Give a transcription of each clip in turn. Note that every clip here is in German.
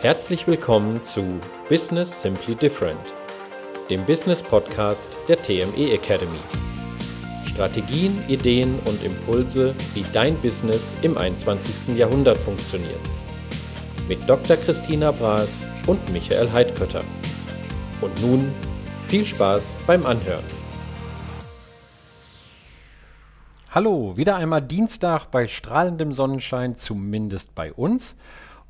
Herzlich willkommen zu Business Simply Different, dem Business Podcast der TME Academy. Strategien, Ideen und Impulse, wie dein Business im 21. Jahrhundert funktioniert. Mit Dr. Christina Braas und Michael Heidkötter. Und nun viel Spaß beim Anhören. Hallo, wieder einmal Dienstag bei strahlendem Sonnenschein, zumindest bei uns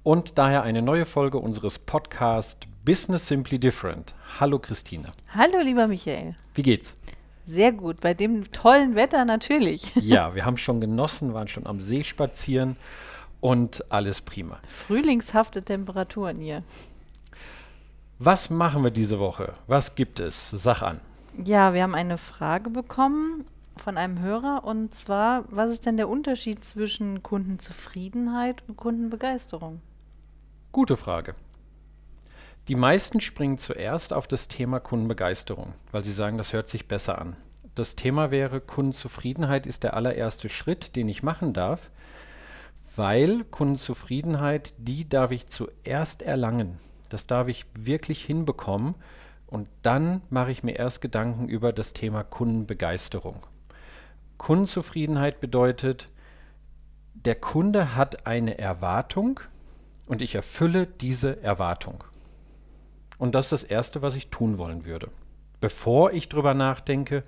und daher eine neue Folge unseres Podcasts Business Simply Different. Hallo Christina. Hallo lieber Michael. Wie geht's? Sehr gut, bei dem tollen Wetter natürlich. Ja, wir haben schon genossen, waren schon am See spazieren und alles prima. Frühlingshafte Temperaturen hier. Was machen wir diese Woche? Was gibt es? Sag an. Ja, wir haben eine Frage bekommen von einem Hörer und zwar, was ist denn der Unterschied zwischen Kundenzufriedenheit und Kundenbegeisterung? Gute Frage. Die meisten springen zuerst auf das Thema Kundenbegeisterung, weil sie sagen, das hört sich besser an. Das Thema wäre, Kundenzufriedenheit ist der allererste Schritt, den ich machen darf, weil Kundenzufriedenheit, die darf ich zuerst erlangen. Das darf ich wirklich hinbekommen und dann mache ich mir erst Gedanken über das Thema Kundenbegeisterung. Kundenzufriedenheit bedeutet, der Kunde hat eine Erwartung, und ich erfülle diese Erwartung. Und das ist das Erste, was ich tun wollen würde. Bevor ich darüber nachdenke,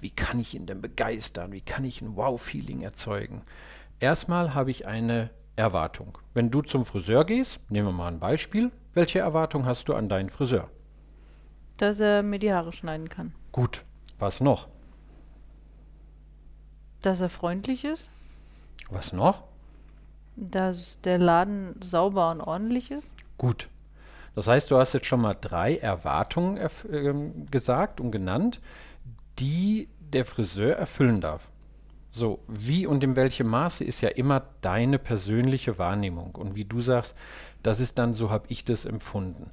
wie kann ich ihn denn begeistern, wie kann ich ein Wow-Feeling erzeugen. Erstmal habe ich eine Erwartung. Wenn du zum Friseur gehst, nehmen wir mal ein Beispiel, welche Erwartung hast du an deinen Friseur? Dass er mir die Haare schneiden kann. Gut, was noch? Dass er freundlich ist. Was noch? Dass der Laden sauber und ordentlich ist? Gut. Das heißt, du hast jetzt schon mal drei Erwartungen äh, gesagt und genannt, die der Friseur erfüllen darf. So, wie und in welchem Maße ist ja immer deine persönliche Wahrnehmung. Und wie du sagst, das ist dann, so habe ich das empfunden.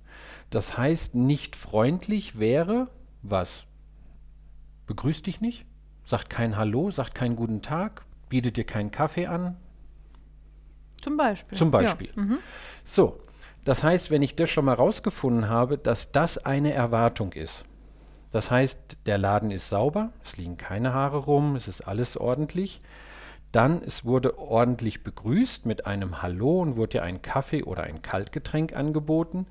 Das heißt, nicht freundlich wäre was? Begrüßt dich nicht? Sagt kein Hallo, sagt keinen guten Tag, bietet dir keinen Kaffee an, zum Beispiel. Zum Beispiel. Ja. Mhm. So, das heißt, wenn ich das schon mal rausgefunden habe, dass das eine Erwartung ist, das heißt, der Laden ist sauber, es liegen keine Haare rum, es ist alles ordentlich, dann es wurde ordentlich begrüßt mit einem Hallo und wurde dir ein Kaffee oder ein Kaltgetränk angeboten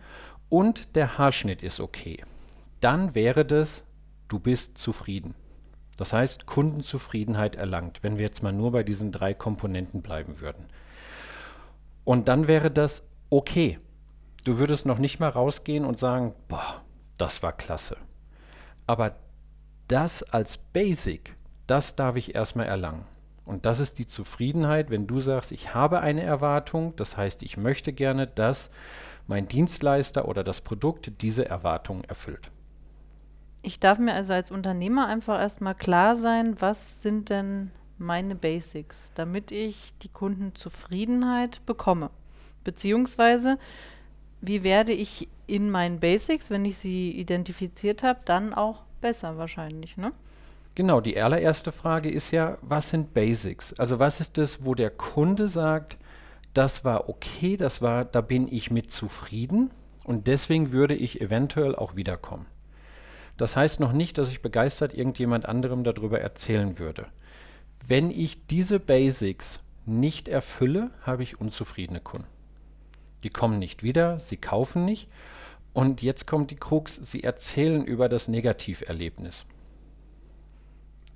und der Haarschnitt ist okay. Dann wäre das, du bist zufrieden. Das heißt, Kundenzufriedenheit erlangt, wenn wir jetzt mal nur bei diesen drei Komponenten bleiben würden. Und dann wäre das okay. Du würdest noch nicht mal rausgehen und sagen, boah, das war klasse. Aber das als Basic, das darf ich erstmal erlangen. Und das ist die Zufriedenheit, wenn du sagst, ich habe eine Erwartung, das heißt, ich möchte gerne, dass mein Dienstleister oder das Produkt diese Erwartung erfüllt. Ich darf mir also als Unternehmer einfach erstmal klar sein, was sind denn meine Basics, damit ich die Kundenzufriedenheit bekomme? Beziehungsweise, wie werde ich in meinen Basics, wenn ich sie identifiziert habe, dann auch besser wahrscheinlich, ne? Genau, die allererste Frage ist ja, was sind Basics? Also was ist das, wo der Kunde sagt, das war okay, das war, da bin ich mit zufrieden und deswegen würde ich eventuell auch wiederkommen. Das heißt noch nicht, dass ich begeistert irgendjemand anderem darüber erzählen würde. Wenn ich diese Basics nicht erfülle, habe ich unzufriedene Kunden. Die kommen nicht wieder, sie kaufen nicht. Und jetzt kommt die Krux, sie erzählen über das Negativerlebnis.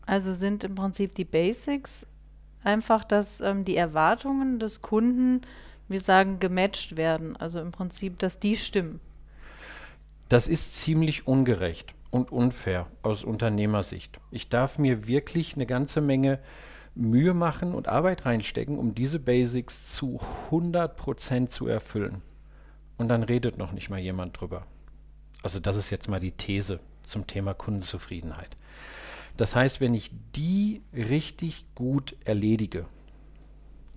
Also sind im Prinzip die Basics einfach, dass ähm, die Erwartungen des Kunden, wir sagen, gematcht werden. Also im Prinzip, dass die stimmen. Das ist ziemlich ungerecht und unfair aus Unternehmersicht. Ich darf mir wirklich eine ganze Menge Mühe machen und Arbeit reinstecken, um diese Basics zu 100% zu erfüllen. Und dann redet noch nicht mal jemand drüber. Also das ist jetzt mal die These zum Thema Kundenzufriedenheit. Das heißt, wenn ich die richtig gut erledige,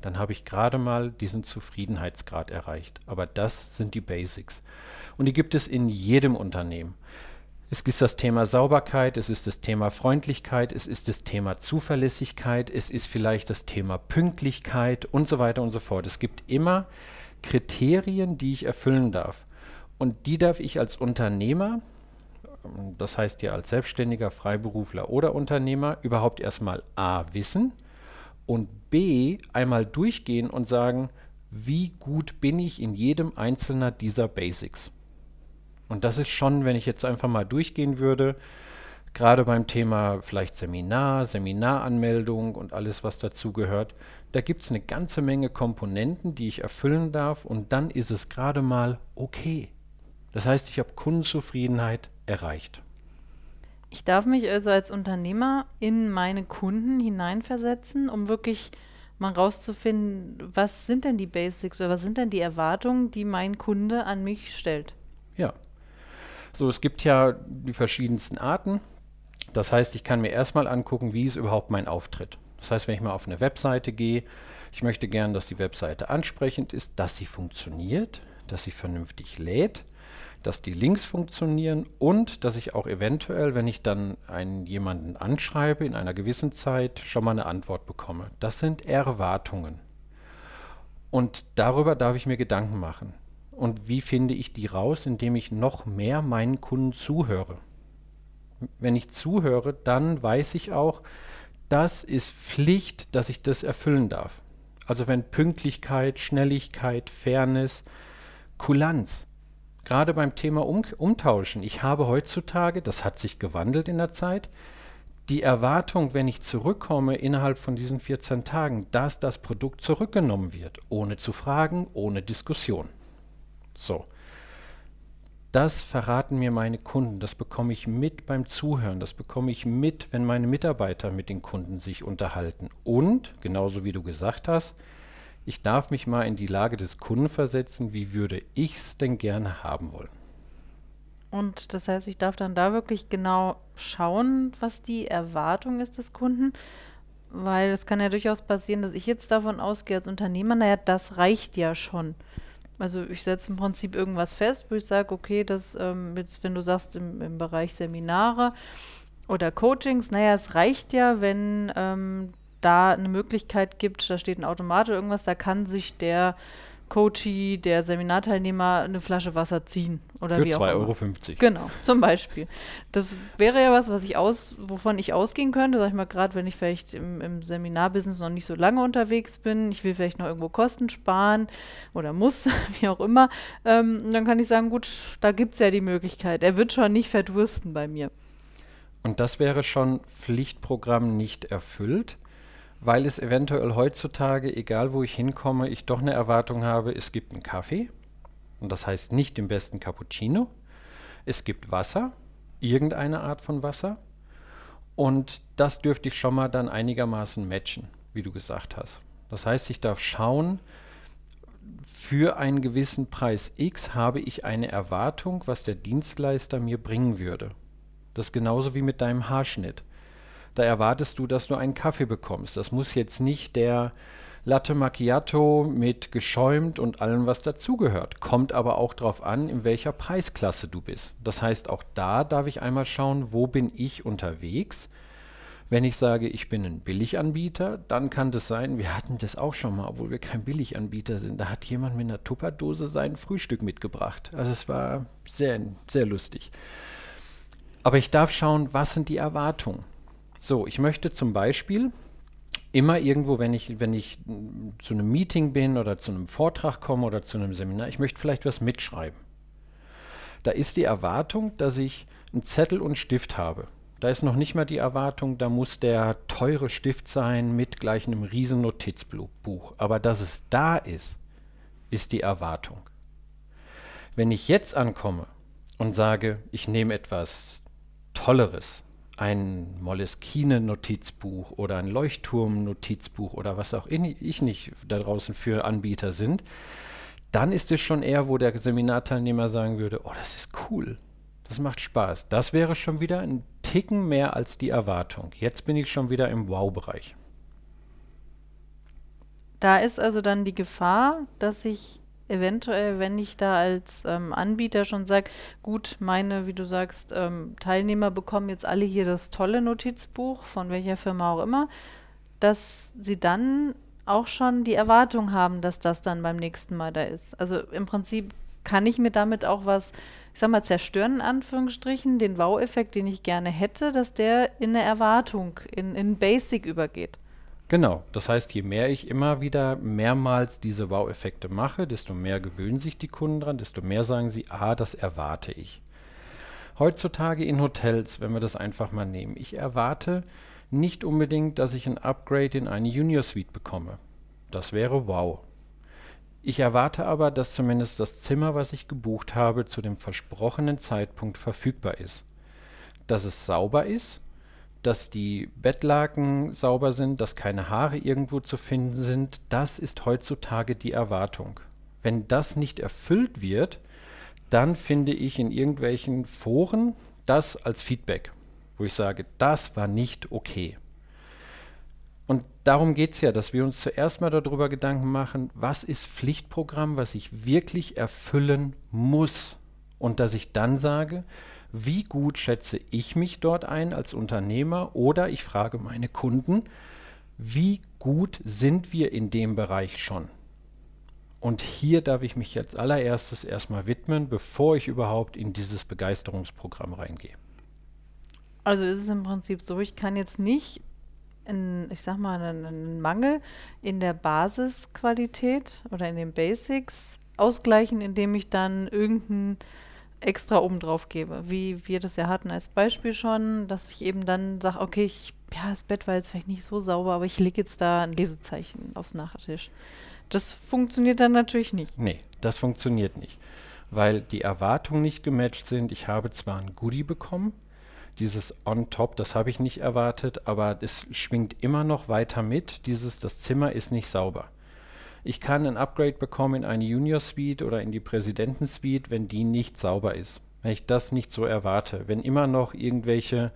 dann habe ich gerade mal diesen Zufriedenheitsgrad erreicht. Aber das sind die Basics. Und die gibt es in jedem Unternehmen. Es ist das Thema Sauberkeit, es ist das Thema Freundlichkeit, es ist das Thema Zuverlässigkeit, es ist vielleicht das Thema Pünktlichkeit und so weiter und so fort. Es gibt immer Kriterien, die ich erfüllen darf. Und die darf ich als Unternehmer, das heißt ja als Selbstständiger, Freiberufler oder Unternehmer, überhaupt erstmal A wissen und B einmal durchgehen und sagen, wie gut bin ich in jedem einzelner dieser Basics. Und das ist schon, wenn ich jetzt einfach mal durchgehen würde, gerade beim Thema vielleicht Seminar, Seminaranmeldung und alles, was dazu gehört, da gibt es eine ganze Menge Komponenten, die ich erfüllen darf und dann ist es gerade mal okay. Das heißt, ich habe Kundenzufriedenheit erreicht. Ich darf mich also als Unternehmer in meine Kunden hineinversetzen, um wirklich mal rauszufinden, was sind denn die Basics oder was sind denn die Erwartungen, die mein Kunde an mich stellt. Ja. So, es gibt ja die verschiedensten Arten. Das heißt, ich kann mir erstmal angucken, wie ist überhaupt mein Auftritt. Das heißt, wenn ich mal auf eine Webseite gehe, ich möchte gern, dass die Webseite ansprechend ist, dass sie funktioniert, dass sie vernünftig lädt, dass die Links funktionieren und dass ich auch eventuell, wenn ich dann einen jemanden anschreibe in einer gewissen Zeit, schon mal eine Antwort bekomme. Das sind Erwartungen. Und darüber darf ich mir Gedanken machen. Und wie finde ich die raus, indem ich noch mehr meinen Kunden zuhöre? Wenn ich zuhöre, dann weiß ich auch, das ist Pflicht, dass ich das erfüllen darf. Also wenn Pünktlichkeit, Schnelligkeit, Fairness, Kulanz, gerade beim Thema um Umtauschen. Ich habe heutzutage, das hat sich gewandelt in der Zeit, die Erwartung, wenn ich zurückkomme innerhalb von diesen 14 Tagen, dass das Produkt zurückgenommen wird, ohne zu fragen, ohne Diskussion. So. Das verraten mir meine Kunden, das bekomme ich mit beim Zuhören, das bekomme ich mit, wenn meine Mitarbeiter mit den Kunden sich unterhalten. Und, genauso wie du gesagt hast, ich darf mich mal in die Lage des Kunden versetzen, wie würde ich es denn gerne haben wollen. Und das heißt, ich darf dann da wirklich genau schauen, was die Erwartung ist des Kunden, weil es kann ja durchaus passieren, dass ich jetzt davon ausgehe als Unternehmer, naja, das reicht ja schon. Also ich setze im Prinzip irgendwas fest, wo ich sage, okay, das ähm, jetzt, wenn du sagst im, im Bereich Seminare oder Coachings, naja, es reicht ja, wenn ähm, da eine Möglichkeit gibt, da steht ein Automat oder irgendwas, da kann sich der Coachie, der Seminarteilnehmer eine Flasche Wasser ziehen oder Für wie auch 2,50 immer. Euro. Genau, zum Beispiel. Das wäre ja was, was ich aus, wovon ich ausgehen könnte, sag ich mal, gerade wenn ich vielleicht im, im Seminarbusiness noch nicht so lange unterwegs bin, ich will vielleicht noch irgendwo Kosten sparen oder muss, wie auch immer, ähm, dann kann ich sagen, gut, da gibt es ja die Möglichkeit. Er wird schon nicht verdursten bei mir. Und das wäre schon Pflichtprogramm nicht erfüllt weil es eventuell heutzutage, egal wo ich hinkomme, ich doch eine Erwartung habe, es gibt einen Kaffee, und das heißt nicht den besten Cappuccino, es gibt Wasser, irgendeine Art von Wasser, und das dürfte ich schon mal dann einigermaßen matchen, wie du gesagt hast. Das heißt, ich darf schauen, für einen gewissen Preis X habe ich eine Erwartung, was der Dienstleister mir bringen würde. Das ist genauso wie mit deinem Haarschnitt da erwartest du, dass du einen Kaffee bekommst. Das muss jetzt nicht der Latte Macchiato mit geschäumt und allem, was dazugehört. Kommt aber auch darauf an, in welcher Preisklasse du bist. Das heißt, auch da darf ich einmal schauen, wo bin ich unterwegs. Wenn ich sage, ich bin ein Billiganbieter, dann kann das sein, wir hatten das auch schon mal, obwohl wir kein Billiganbieter sind. Da hat jemand mit einer Tupperdose sein Frühstück mitgebracht. Also es war sehr, sehr lustig. Aber ich darf schauen, was sind die Erwartungen. So, ich möchte zum Beispiel immer irgendwo, wenn ich, wenn ich zu einem Meeting bin oder zu einem Vortrag komme oder zu einem Seminar, ich möchte vielleicht was mitschreiben. Da ist die Erwartung, dass ich einen Zettel und Stift habe. Da ist noch nicht mal die Erwartung, da muss der teure Stift sein mit gleich einem riesen Notizbuch. Aber dass es da ist, ist die Erwartung. Wenn ich jetzt ankomme und sage, ich nehme etwas Tolleres, ein Moleskine-Notizbuch oder ein Leuchtturm-Notizbuch oder was auch ich nicht da draußen für Anbieter sind, dann ist es schon eher, wo der Seminarteilnehmer sagen würde, oh, das ist cool, das macht Spaß. Das wäre schon wieder ein Ticken mehr als die Erwartung. Jetzt bin ich schon wieder im Wow-Bereich. Da ist also dann die Gefahr, dass ich eventuell, wenn ich da als ähm, Anbieter schon sage, gut, meine, wie du sagst, ähm, Teilnehmer bekommen jetzt alle hier das tolle Notizbuch, von welcher Firma auch immer, dass sie dann auch schon die Erwartung haben, dass das dann beim nächsten Mal da ist. Also im Prinzip kann ich mir damit auch was, ich sag mal, zerstören, in Anführungsstrichen, den Wow-Effekt, den ich gerne hätte, dass der in eine Erwartung, in, in Basic übergeht. Genau, das heißt, je mehr ich immer wieder mehrmals diese Wow-Effekte mache, desto mehr gewöhnen sich die Kunden dran, desto mehr sagen sie, ah, das erwarte ich. Heutzutage in Hotels, wenn wir das einfach mal nehmen, ich erwarte nicht unbedingt, dass ich ein Upgrade in eine Junior Suite bekomme. Das wäre wow. Ich erwarte aber, dass zumindest das Zimmer, was ich gebucht habe, zu dem versprochenen Zeitpunkt verfügbar ist. Dass es sauber ist, dass die Bettlaken sauber sind, dass keine Haare irgendwo zu finden sind, das ist heutzutage die Erwartung. Wenn das nicht erfüllt wird, dann finde ich in irgendwelchen Foren das als Feedback, wo ich sage, das war nicht okay. Und darum geht es ja, dass wir uns zuerst mal darüber Gedanken machen, was ist Pflichtprogramm, was ich wirklich erfüllen muss. Und dass ich dann sage, wie gut schätze ich mich dort ein als Unternehmer oder ich frage meine Kunden, wie gut sind wir in dem Bereich schon? Und hier darf ich mich jetzt allererstes erstmal widmen, bevor ich überhaupt in dieses Begeisterungsprogramm reingehe. Also ist es im Prinzip so, ich kann jetzt nicht, in, ich sag mal, einen, Mangel in der Basisqualität oder in den Basics ausgleichen, indem ich dann irgendein extra oben drauf gebe, wie wir das ja hatten als Beispiel schon, dass ich eben dann sage, okay, ich, ja, das Bett war jetzt vielleicht nicht so sauber, aber ich lege jetzt da ein Lesezeichen aufs Nachttisch. Das funktioniert dann natürlich nicht. Nee, das funktioniert nicht, weil die Erwartungen nicht gematcht sind. Ich habe zwar ein Goodie bekommen, dieses on top, das habe ich nicht erwartet, aber es schwingt immer noch weiter mit, dieses, das Zimmer ist nicht sauber. Ich kann ein Upgrade bekommen in eine Junior Suite oder in die Präsidenten Suite, wenn die nicht sauber ist. Wenn ich das nicht so erwarte, wenn immer noch irgendwelche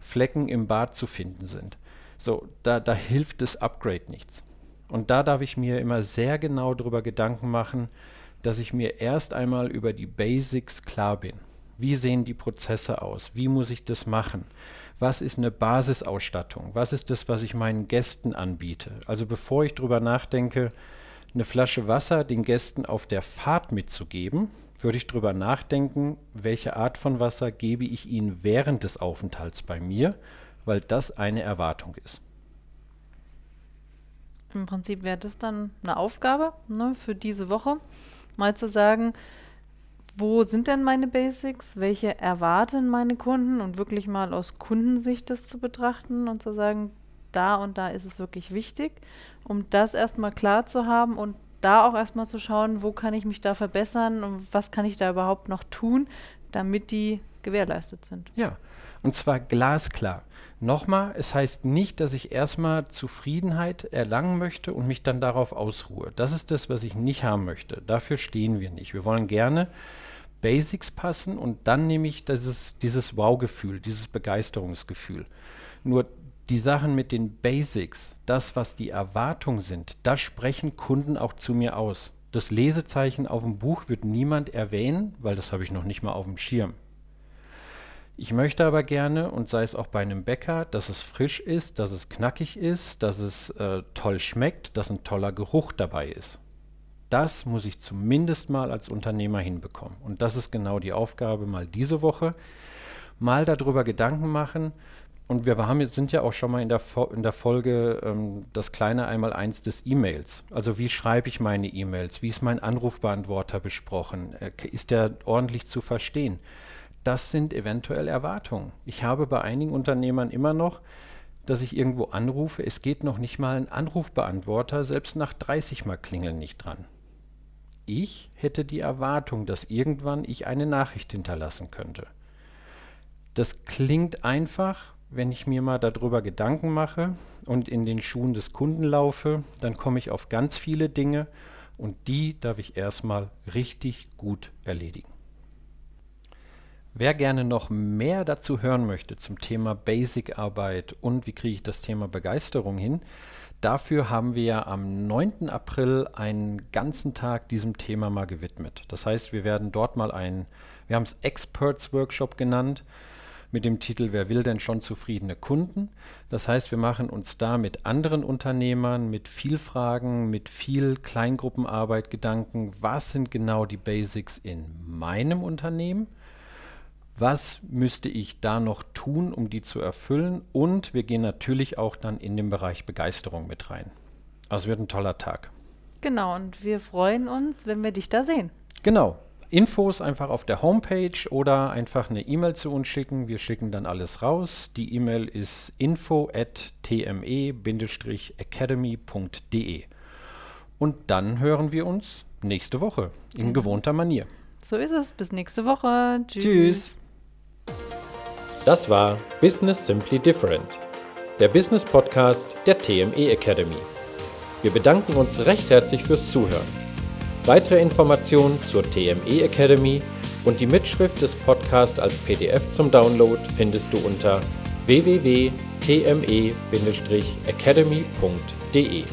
Flecken im Bad zu finden sind. So, da, da hilft das Upgrade nichts. Und da darf ich mir immer sehr genau darüber Gedanken machen, dass ich mir erst einmal über die Basics klar bin. Wie sehen die Prozesse aus? Wie muss ich das machen? Was ist eine Basisausstattung? Was ist das, was ich meinen Gästen anbiete? Also bevor ich darüber nachdenke, eine Flasche Wasser den Gästen auf der Fahrt mitzugeben, würde ich darüber nachdenken, welche Art von Wasser gebe ich ihnen während des Aufenthalts bei mir, weil das eine Erwartung ist. Im Prinzip wäre das dann eine Aufgabe ne, für diese Woche, mal zu sagen, wo sind denn meine Basics, welche erwarten meine Kunden und wirklich mal aus Kundensicht das zu betrachten und zu sagen, da und da ist es wirklich wichtig um das erstmal klar zu haben und da auch erstmal zu schauen, wo kann ich mich da verbessern und was kann ich da überhaupt noch tun, damit die gewährleistet sind. Ja, und zwar glasklar. Nochmal, es heißt nicht, dass ich erstmal Zufriedenheit erlangen möchte und mich dann darauf ausruhe. Das ist das, was ich nicht haben möchte. Dafür stehen wir nicht. Wir wollen gerne Basics passen und dann nehme ich dieses, dieses Wow-Gefühl, dieses Begeisterungsgefühl. Nur die Sachen mit den Basics, das, was die Erwartungen sind, das sprechen Kunden auch zu mir aus. Das Lesezeichen auf dem Buch wird niemand erwähnen, weil das habe ich noch nicht mal auf dem Schirm. Ich möchte aber gerne, und sei es auch bei einem Bäcker, dass es frisch ist, dass es knackig ist, dass es äh, toll schmeckt, dass ein toller Geruch dabei ist. Das muss ich zumindest mal als Unternehmer hinbekommen. Und das ist genau die Aufgabe mal diese Woche. Mal darüber Gedanken machen, und wir haben jetzt, sind ja auch schon mal in der, in der Folge ähm, das kleine Einmaleins des E-Mails. Also wie schreibe ich meine E-Mails? Wie ist mein Anrufbeantworter besprochen? Äh, ist der ordentlich zu verstehen? Das sind eventuell Erwartungen. Ich habe bei einigen Unternehmern immer noch, dass ich irgendwo anrufe, es geht noch nicht mal ein Anrufbeantworter, selbst nach 30 Mal klingeln nicht dran. Ich hätte die Erwartung, dass irgendwann ich eine Nachricht hinterlassen könnte. Das klingt einfach, wenn ich mir mal darüber Gedanken mache und in den Schuhen des Kunden laufe, dann komme ich auf ganz viele Dinge und die darf ich erstmal richtig gut erledigen. Wer gerne noch mehr dazu hören möchte zum Thema Basic-Arbeit und wie kriege ich das Thema Begeisterung hin, dafür haben wir am 9. April einen ganzen Tag diesem Thema mal gewidmet. Das heißt, wir werden dort mal einen, wir haben es Experts Workshop genannt, mit dem Titel Wer will denn schon zufriedene Kunden? Das heißt, wir machen uns da mit anderen Unternehmern, mit viel Fragen, mit viel Kleingruppenarbeit Gedanken, was sind genau die Basics in meinem Unternehmen? Was müsste ich da noch tun, um die zu erfüllen? Und wir gehen natürlich auch dann in den Bereich Begeisterung mit rein. Also wird ein toller Tag. Genau, und wir freuen uns, wenn wir dich da sehen. Genau. Infos einfach auf der Homepage oder einfach eine E-Mail zu uns schicken. Wir schicken dann alles raus. Die E-Mail ist info at tme-academy.de. Und dann hören wir uns nächste Woche in mhm. gewohnter Manier. So ist es. Bis nächste Woche. Tschüss. Tschüss. Das war Business Simply Different, der Business Podcast der TME Academy. Wir bedanken uns recht herzlich fürs Zuhören. Weitere Informationen zur TME Academy und die Mitschrift des Podcasts als PDF zum Download findest du unter www.tme-academy.de.